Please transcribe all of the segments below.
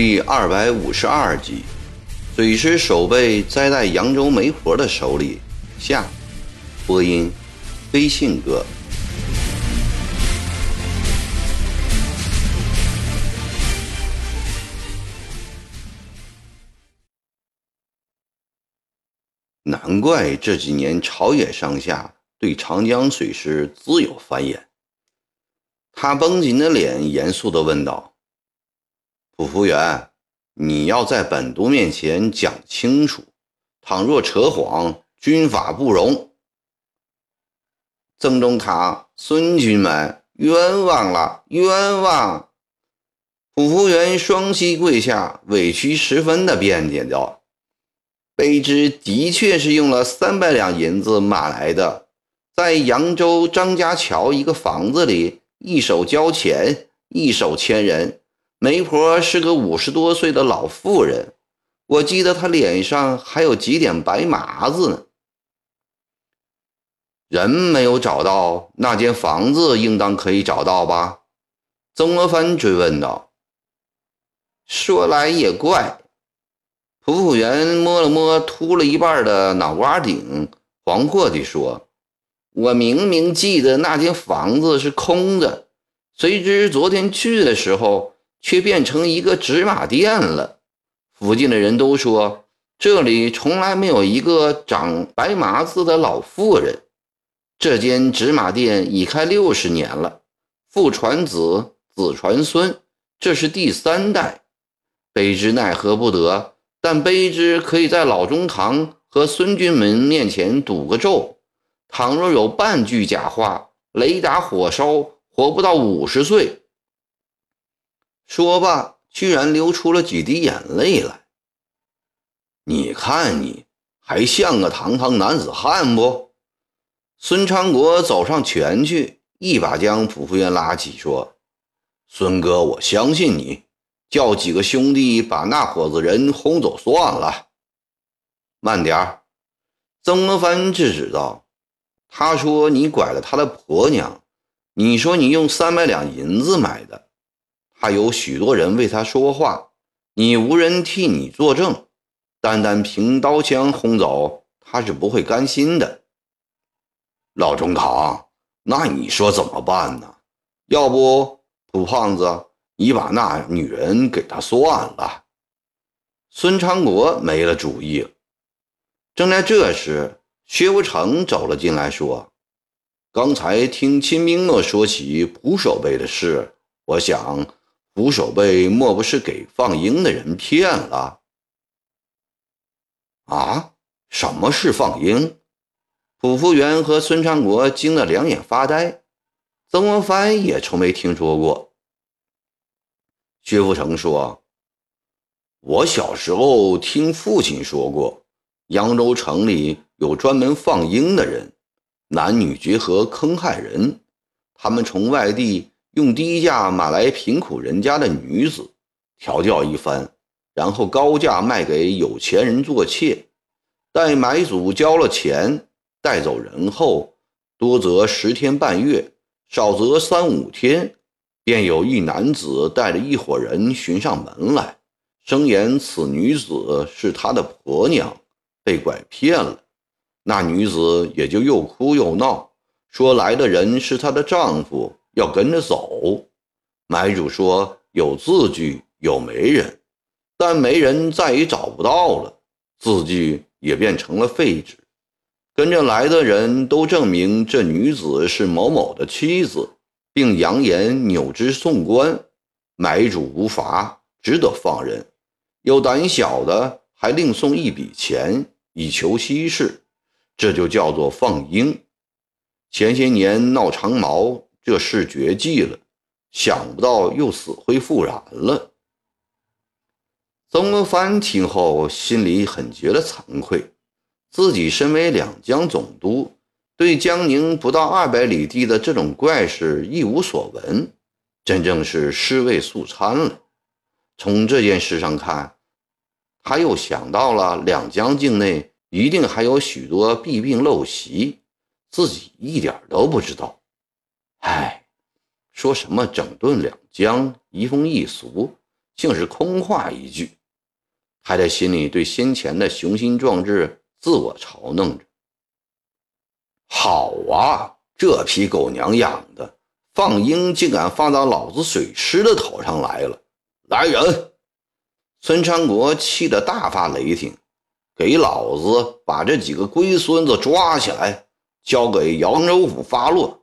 第二百五十二集，水师守备栽在扬州媒婆的手里。下，播音，飞信哥。难怪这几年朝野上下对长江水师自有繁衍。他绷紧的脸，严肃地问道。普福员，你要在本督面前讲清楚，倘若扯谎，军法不容。曾中堂、孙军们，冤枉了，冤枉！普福员双膝跪下，委屈十分的辩解道：“卑职的确是用了三百两银子买来的，在扬州张家桥一个房子里，一手交钱，一手牵人。”媒婆是个五十多岁的老妇人，我记得她脸上还有几点白麻子呢。人没有找到，那间房子应当可以找到吧？曾国藩追问道。说来也怪，仆妇员摸了摸秃了一半的脑瓜顶，惶惑地说：“我明明记得那间房子是空的，谁知昨天去的时候。”却变成一个纸马店了。附近的人都说，这里从来没有一个长白麻子的老妇人。这间纸马店已开六十年了，父传子，子传孙，这是第三代。卑职奈何不得，但卑职可以在老中堂和孙军门面前赌个咒：倘若有半句假话，雷打火烧，活不到五十岁。说罢，居然流出了几滴眼泪来。你看，你还像个堂堂男子汉不？孙昌国走上前去，一把将普福员拉起，说：“孙哥，我相信你，叫几个兄弟把那伙子人轰走算了。”慢点儿，曾国藩制止道：“他说你拐了他的婆娘，你说你用三百两银子买的。”还有许多人为他说话，你无人替你作证，单单凭刀枪轰走他是不会甘心的。老中堂，那你说怎么办呢？要不，普胖子，你把那女人给他算了。孙昌国没了主意。正在这时，薛福成走了进来，说：“刚才听秦明诺说起蒲守备的事，我想。”蒲守备莫不是给放鹰的人骗了？啊？什么是放鹰？蒲福元和孙昌国惊得两眼发呆。曾国藩也从没听说过。薛福成说：“我小时候听父亲说过，扬州城里有专门放鹰的人，男女结合坑害人，他们从外地。”用低价买来贫苦人家的女子，调教一番，然后高价卖给有钱人做妾。待买主交了钱，带走人后，多则十天半月，少则三五天，便有一男子带着一伙人寻上门来，声言此女子是他的婆娘，被拐骗了。那女子也就又哭又闹，说来的人是她的丈夫。要跟着走，买主说有字据，有媒人，但媒人再也找不到了，字据也变成了废纸。跟着来的人都证明这女子是某某的妻子，并扬言扭之送官。买主无法，只得放人。有胆小的还另送一笔钱以求息事，这就叫做放鹰。前些年闹长毛。这事绝迹了，想不到又死灰复燃了。曾国藩听后心里很觉得惭愧，自己身为两江总督，对江宁不到二百里地的这种怪事一无所闻，真正是尸位素餐了。从这件事上看，他又想到了两江境内一定还有许多弊病陋习，自己一点都不知道。唉，说什么整顿两江，移风易俗，竟是空话一句，还在心里对先前的雄心壮志自我嘲弄着。好啊，这批狗娘养的，放鹰竟敢放到老子水师的头上来了！来人！孙昌国气得大发雷霆，给老子把这几个龟孙子抓起来，交给扬州府发落，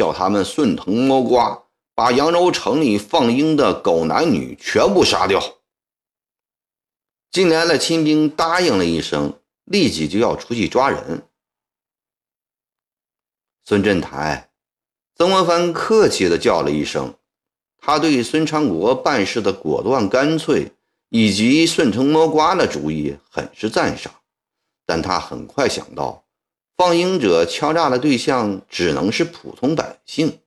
叫他们顺藤摸瓜。把扬州城里放鹰的狗男女全部杀掉。进来的亲兵答应了一声，立即就要出去抓人。孙振台、曾国藩客气地叫了一声，他对孙昌国办事的果断干脆以及顺藤摸瓜的主意很是赞赏，但他很快想到，放鹰者敲诈的对象只能是普通百姓。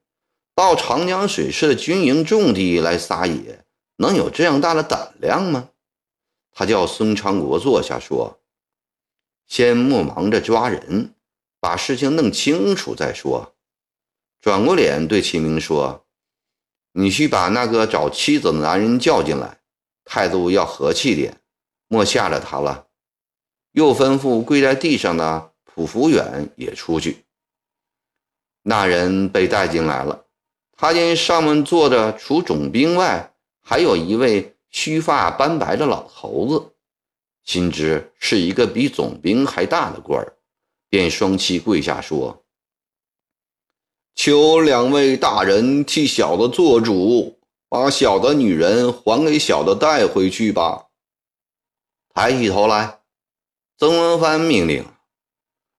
到长江水师的军营重地来撒野，能有这样大的胆量吗？他叫孙昌国坐下说：“先莫忙着抓人，把事情弄清楚再说。”转过脸对秦明说：“你去把那个找妻子的男人叫进来，态度要和气点，莫吓着他了。”又吩咐跪在地上的普福远也出去。那人被带进来了。他见上面坐着除总兵外，还有一位须发斑白的老头子，心知是一个比总兵还大的官儿，便双膝跪下说：“求两位大人替小的做主，把小的女人还给小的带回去吧。”抬起头来，曾国藩命令。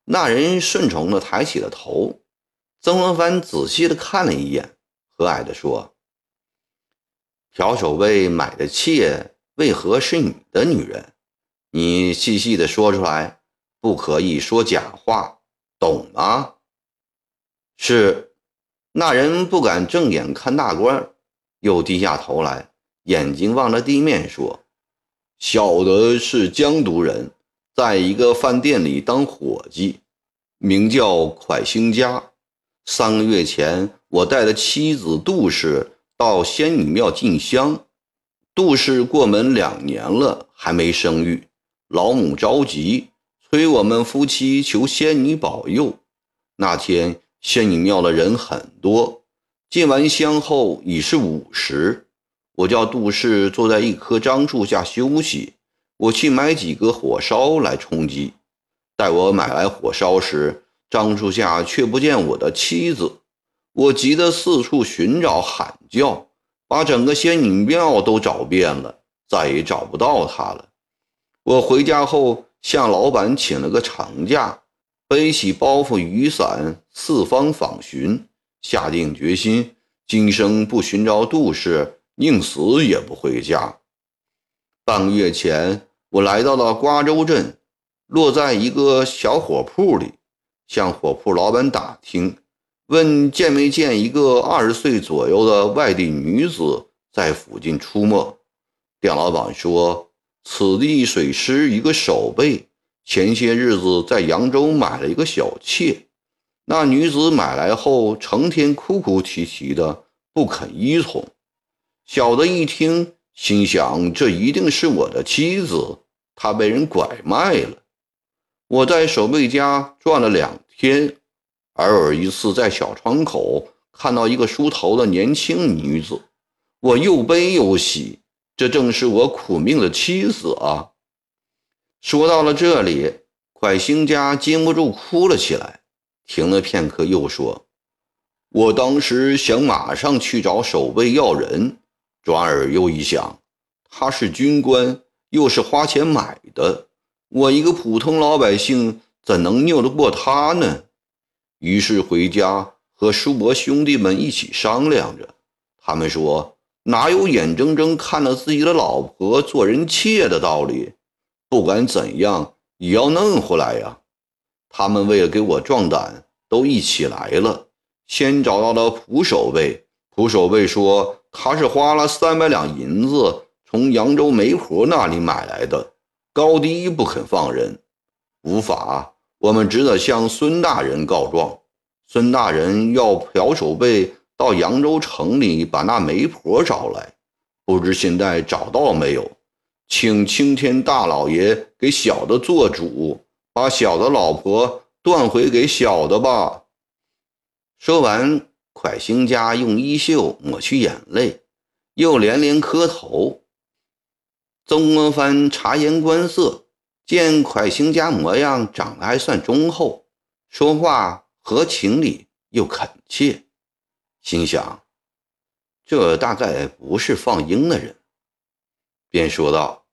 那人顺从地抬起了头。曾国藩仔细地看了一眼。和蔼地说：“朴守卫买的妾为何是你的女人？你细细的说出来，不可以说假话，懂吗？”是。那人不敢正眼看大官，又低下头来，眼睛望着地面说：“小的是江都人，在一个饭店里当伙计，名叫蒯兴家。三个月前。”我带着妻子杜氏到仙女庙进香，杜氏过门两年了还没生育，老母着急，催我们夫妻求仙女保佑。那天仙女庙的人很多，进完香后已是午时，我叫杜氏坐在一棵樟树下休息，我去买几个火烧来充饥。待我买来火烧时，樟树下却不见我的妻子。我急得四处寻找喊叫，把整个仙女庙都找遍了，再也找不到她了。我回家后向老板请了个长假，背起包袱、雨伞，四方访寻，下定决心，今生不寻找杜氏，宁死也不回家。半个月前，我来到了瓜州镇，落在一个小火铺里，向火铺老板打听。问见没见一个二十岁左右的外地女子在附近出没？店老板说，此地水师一个守备，前些日子在扬州买了一个小妾，那女子买来后成天哭哭啼啼的，不肯依从。小的一听，心想这一定是我的妻子，她被人拐卖了。我在守卫家转了两天。偶尔一次，在小窗口看到一个梳头的年轻女子，我又悲又喜，这正是我苦命的妻子啊！说到了这里，蒯兴家禁不住哭了起来。停了片刻，又说：“我当时想马上去找守卫要人，转而又一想，他是军官，又是花钱买的，我一个普通老百姓，怎能拗得过他呢？”于是回家和叔伯兄弟们一起商量着，他们说哪有眼睁睁看着自己的老婆做人妾的道理？不管怎样也要弄回来呀！他们为了给我壮胆，都一起来了。先找到了蒲守备，蒲守备说他是花了三百两银子从扬州媒婆那里买来的，高低不肯放人，无法。我们只得向孙大人告状。孙大人要朴守备到扬州城里把那媒婆找来，不知现在找到没有？请青天大老爷给小的做主，把小的老婆断回给小的吧。说完，蒯兴家用衣袖抹去眼泪，又连连磕头。曾国藩察言观色，见蒯兴家模样长得还算忠厚，说话合情理又恳切，心想。这大概不是放鹰的人，便说道：“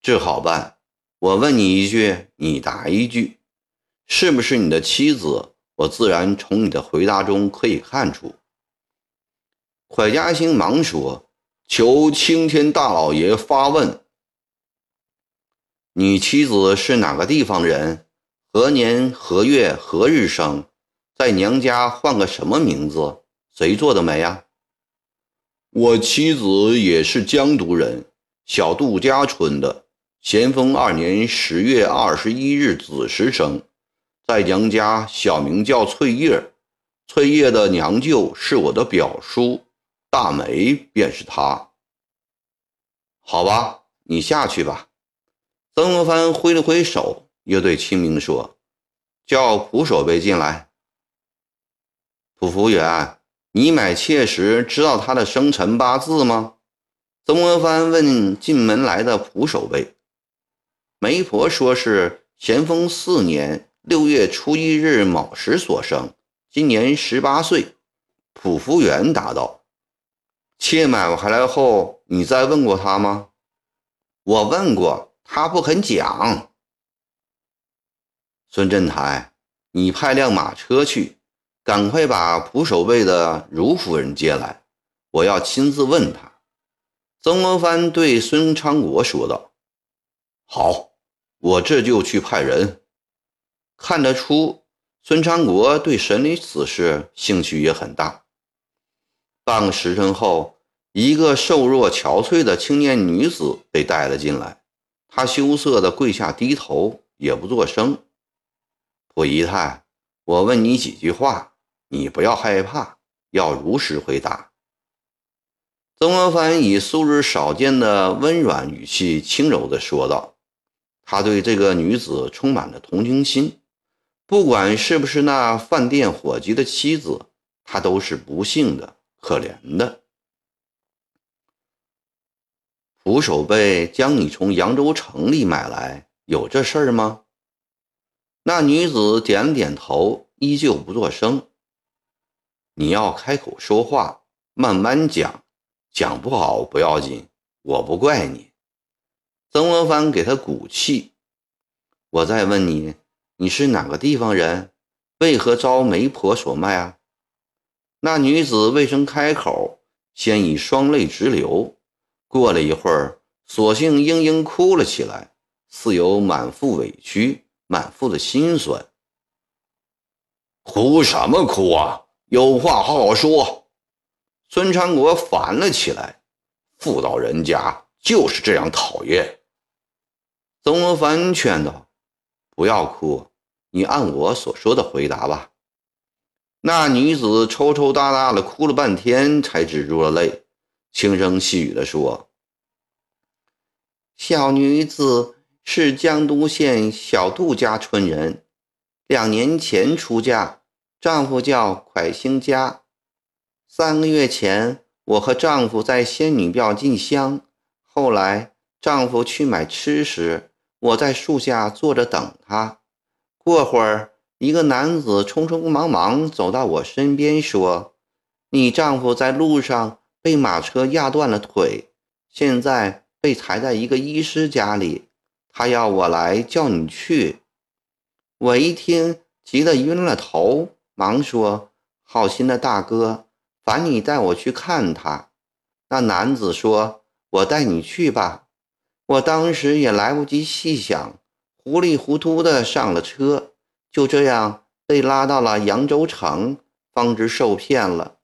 这好办，我问你一句，你答一句，是不是你的妻子？我自然从你的回答中可以看出。”蒯嘉兴忙说：“求青天大老爷发问，你妻子是哪个地方人？何年何月何日生？在娘家换个什么名字？谁做的媒呀？”我妻子也是江都人，小杜家村的。咸丰二年十月二十一日子时生，在娘家小名叫翠叶。翠叶的娘舅是我的表叔，大梅便是他。好吧，你下去吧。曾国藩挥了挥手，又对清明说：“叫蒲守备进来。”蒲福员。你买妾时知道他的生辰八字吗？曾国藩问进门来的蒲守备。媒婆说是咸丰四年六月初一日卯时所生，今年十八岁。蒲福元答道：“妾买回来后，你再问过他吗？”我问过，他不肯讲。孙振台，你派辆马车去。赶快把蒲守备的如夫人接来，我要亲自问他。曾国藩对孙昌国说道：“好，我这就去派人。”看得出，孙昌国对审理此事兴趣也很大。半个时辰后，一个瘦弱憔悴的青年女子被带了进来，她羞涩地跪下低头，也不作声。溥仪太，我问你几句话。你不要害怕，要如实回答。曾国藩以素日少见的温软语气，轻柔地说道：“他对这个女子充满了同情心，不管是不是那饭店伙计的妻子，他都是不幸的、可怜的。”蒲守备将你从扬州城里买来，有这事儿吗？那女子点了点头，依旧不作声。你要开口说话，慢慢讲，讲不好不要紧，我不怪你。曾国藩给他鼓气。我再问你，你是哪个地方人？为何遭媒婆所卖啊？那女子未曾开口，先已双泪直流。过了一会儿，索性嘤嘤哭了起来，似有满腹委屈，满腹的心酸。哭什么哭啊？有话好好说。孙昌国烦了起来，妇道人家就是这样讨厌。曾国藩劝道：“不要哭，你按我所说的回答吧。”那女子抽抽搭搭的哭了半天，才止住了泪，轻声细语的说：“小女子是江都县小杜家村人，两年前出嫁。”丈夫叫蒯兴家。三个月前，我和丈夫在仙女庙进香。后来，丈夫去买吃食，我在树下坐着等他。过会儿，一个男子匆匆忙忙走到我身边，说：“你丈夫在路上被马车压断了腿，现在被抬在一个医师家里。他要我来叫你去。”我一听，急得晕了头。忙说：“好心的大哥，烦你带我去看他。”那男子说：“我带你去吧。”我当时也来不及细想，糊里糊涂的上了车，就这样被拉到了扬州城，方知受骗了。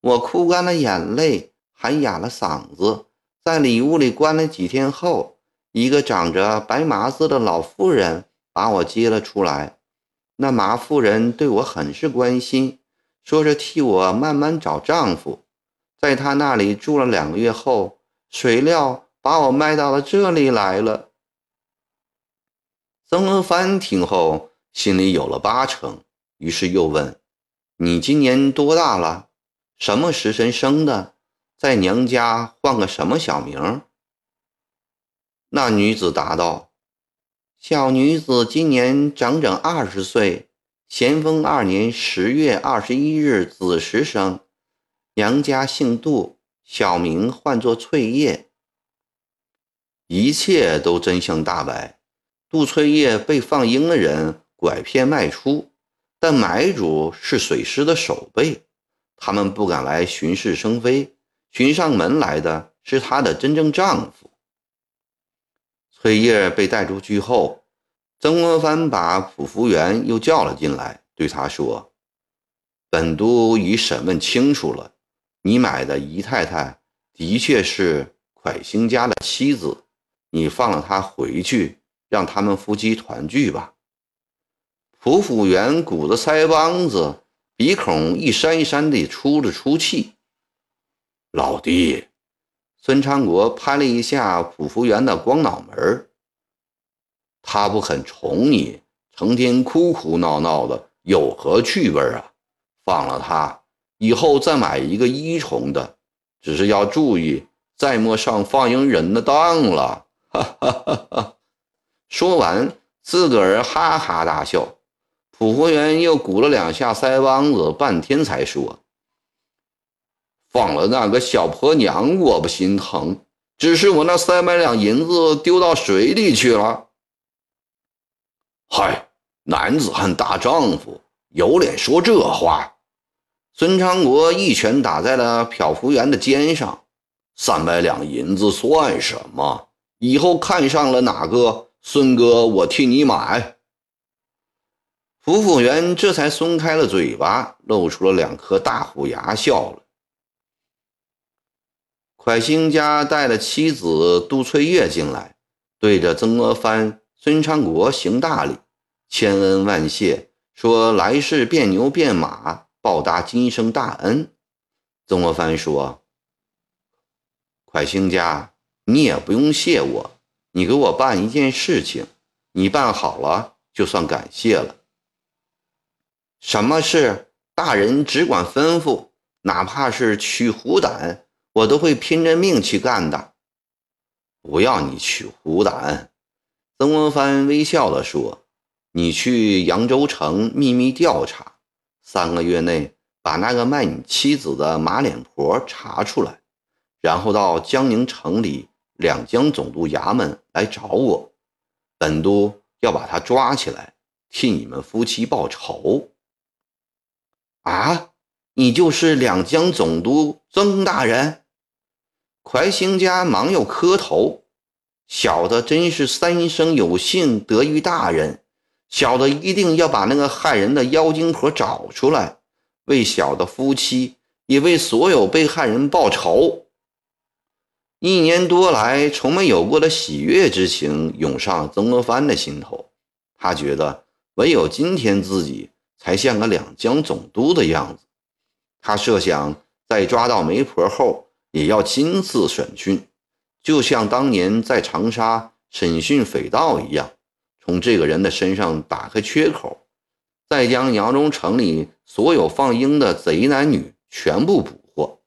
我哭干了眼泪，喊哑了嗓子，在里屋里关了几天后，一个长着白麻子的老妇人把我接了出来。那麻妇人对我很是关心，说是替我慢慢找丈夫。在她那里住了两个月后，谁料把我卖到了这里来了。曾国藩听后心里有了八成，于是又问：“你今年多大了？什么时辰生的？在娘家换个什么小名？”那女子答道：“小女子今年整整二十岁，咸丰二年十月二十一日子时生，娘家姓杜，小名唤作翠叶。”一切都真相大白。杜翠叶被放鹰的人拐骗卖出，但买主是水师的守备，他们不敢来巡视生非，寻上门来的是她的真正丈夫。翠叶被带出去后，曾国藩把普福员又叫了进来，对他说：“本都已审问清楚了，你买的姨太太的确是蒯兴家的妻子，你放了她回去。”让他们夫妻团聚吧。蒲府员鼓着腮帮子，鼻孔一扇一扇地出了出气。老弟，孙昌国拍了一下蒲福员的光脑门他不肯宠你，成天哭哭闹闹的，有何趣味啊？放了他，以后再买一个一重的，只是要注意，再莫上放鹰人的当了。哈哈哈哈。说完，自个儿哈哈大笑。朴福员又鼓了两下腮帮子，半天才说：“放了那个小婆娘，我不心疼，只是我那三百两银子丢到水里去了。”嗨，男子汉大丈夫，有脸说这话？孙昌国一拳打在了漂浮员的肩上：“三百两银子算什么？以后看上了哪个？”孙哥，我替你买。福府员这才松开了嘴巴，露出了两颗大虎牙，笑了。蒯兴家带了妻子杜翠月进来，对着曾国藩、孙昌国行大礼，千恩万谢，说来世变牛变马，报答今生大恩。曾国藩说：“蒯兴家，你也不用谢我。”你给我办一件事情，你办好了就算感谢了。什么事？大人只管吩咐，哪怕是取虎胆，我都会拼着命去干的。不要你取虎胆，曾国藩微笑地说：“你去扬州城秘密调查，三个月内把那个卖你妻子的马脸婆查出来，然后到江宁城里。”两江总督衙门来找我，本都要把他抓起来，替你们夫妻报仇。啊，你就是两江总督曾大人？怀兴家忙又磕头，小的真是三生有幸得遇大人，小的一定要把那个害人的妖精婆找出来，为小的夫妻，也为所有被害人报仇。一年多来，从没有过的喜悦之情涌上曾国藩的心头。他觉得唯有今天自己才像个两江总督的样子。他设想在抓到媒婆后，也要亲自审讯，就像当年在长沙审讯匪盗一样，从这个人的身上打开缺口，再将扬州城里所有放鹰的贼男女全部捕获，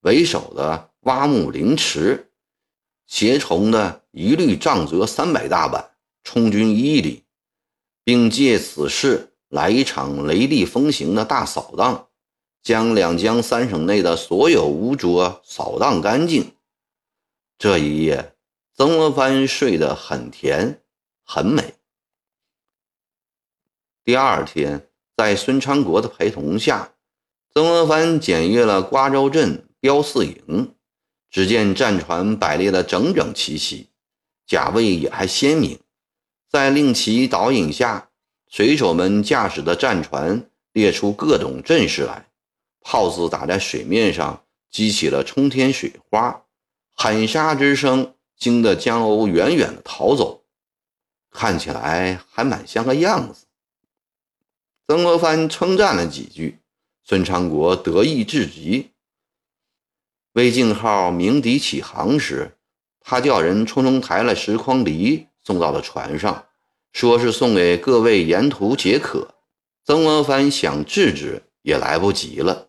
为首的。挖木凌迟，携虫的一律杖责三百大板，充军一里，并借此事来一场雷厉风行的大扫荡，将两江三省内的所有污浊扫荡干净。这一夜，曾国藩睡得很甜很美。第二天，在孙昌国的陪同下，曾国藩检阅了瓜州镇标四营。只见战船摆列的整整齐齐，甲位也还鲜明。在令旗导引下，水手们驾驶的战船列出各种阵势来，炮子打在水面上，激起了冲天水花，喊杀之声惊得江鸥远远的逃走，看起来还蛮像个样子。曾国藩称赞了几句，孙昌国得意至极。魏静号鸣笛起航时，他叫人匆匆抬了十筐梨送到了船上，说是送给各位沿途解渴。曾国藩想制止也来不及了。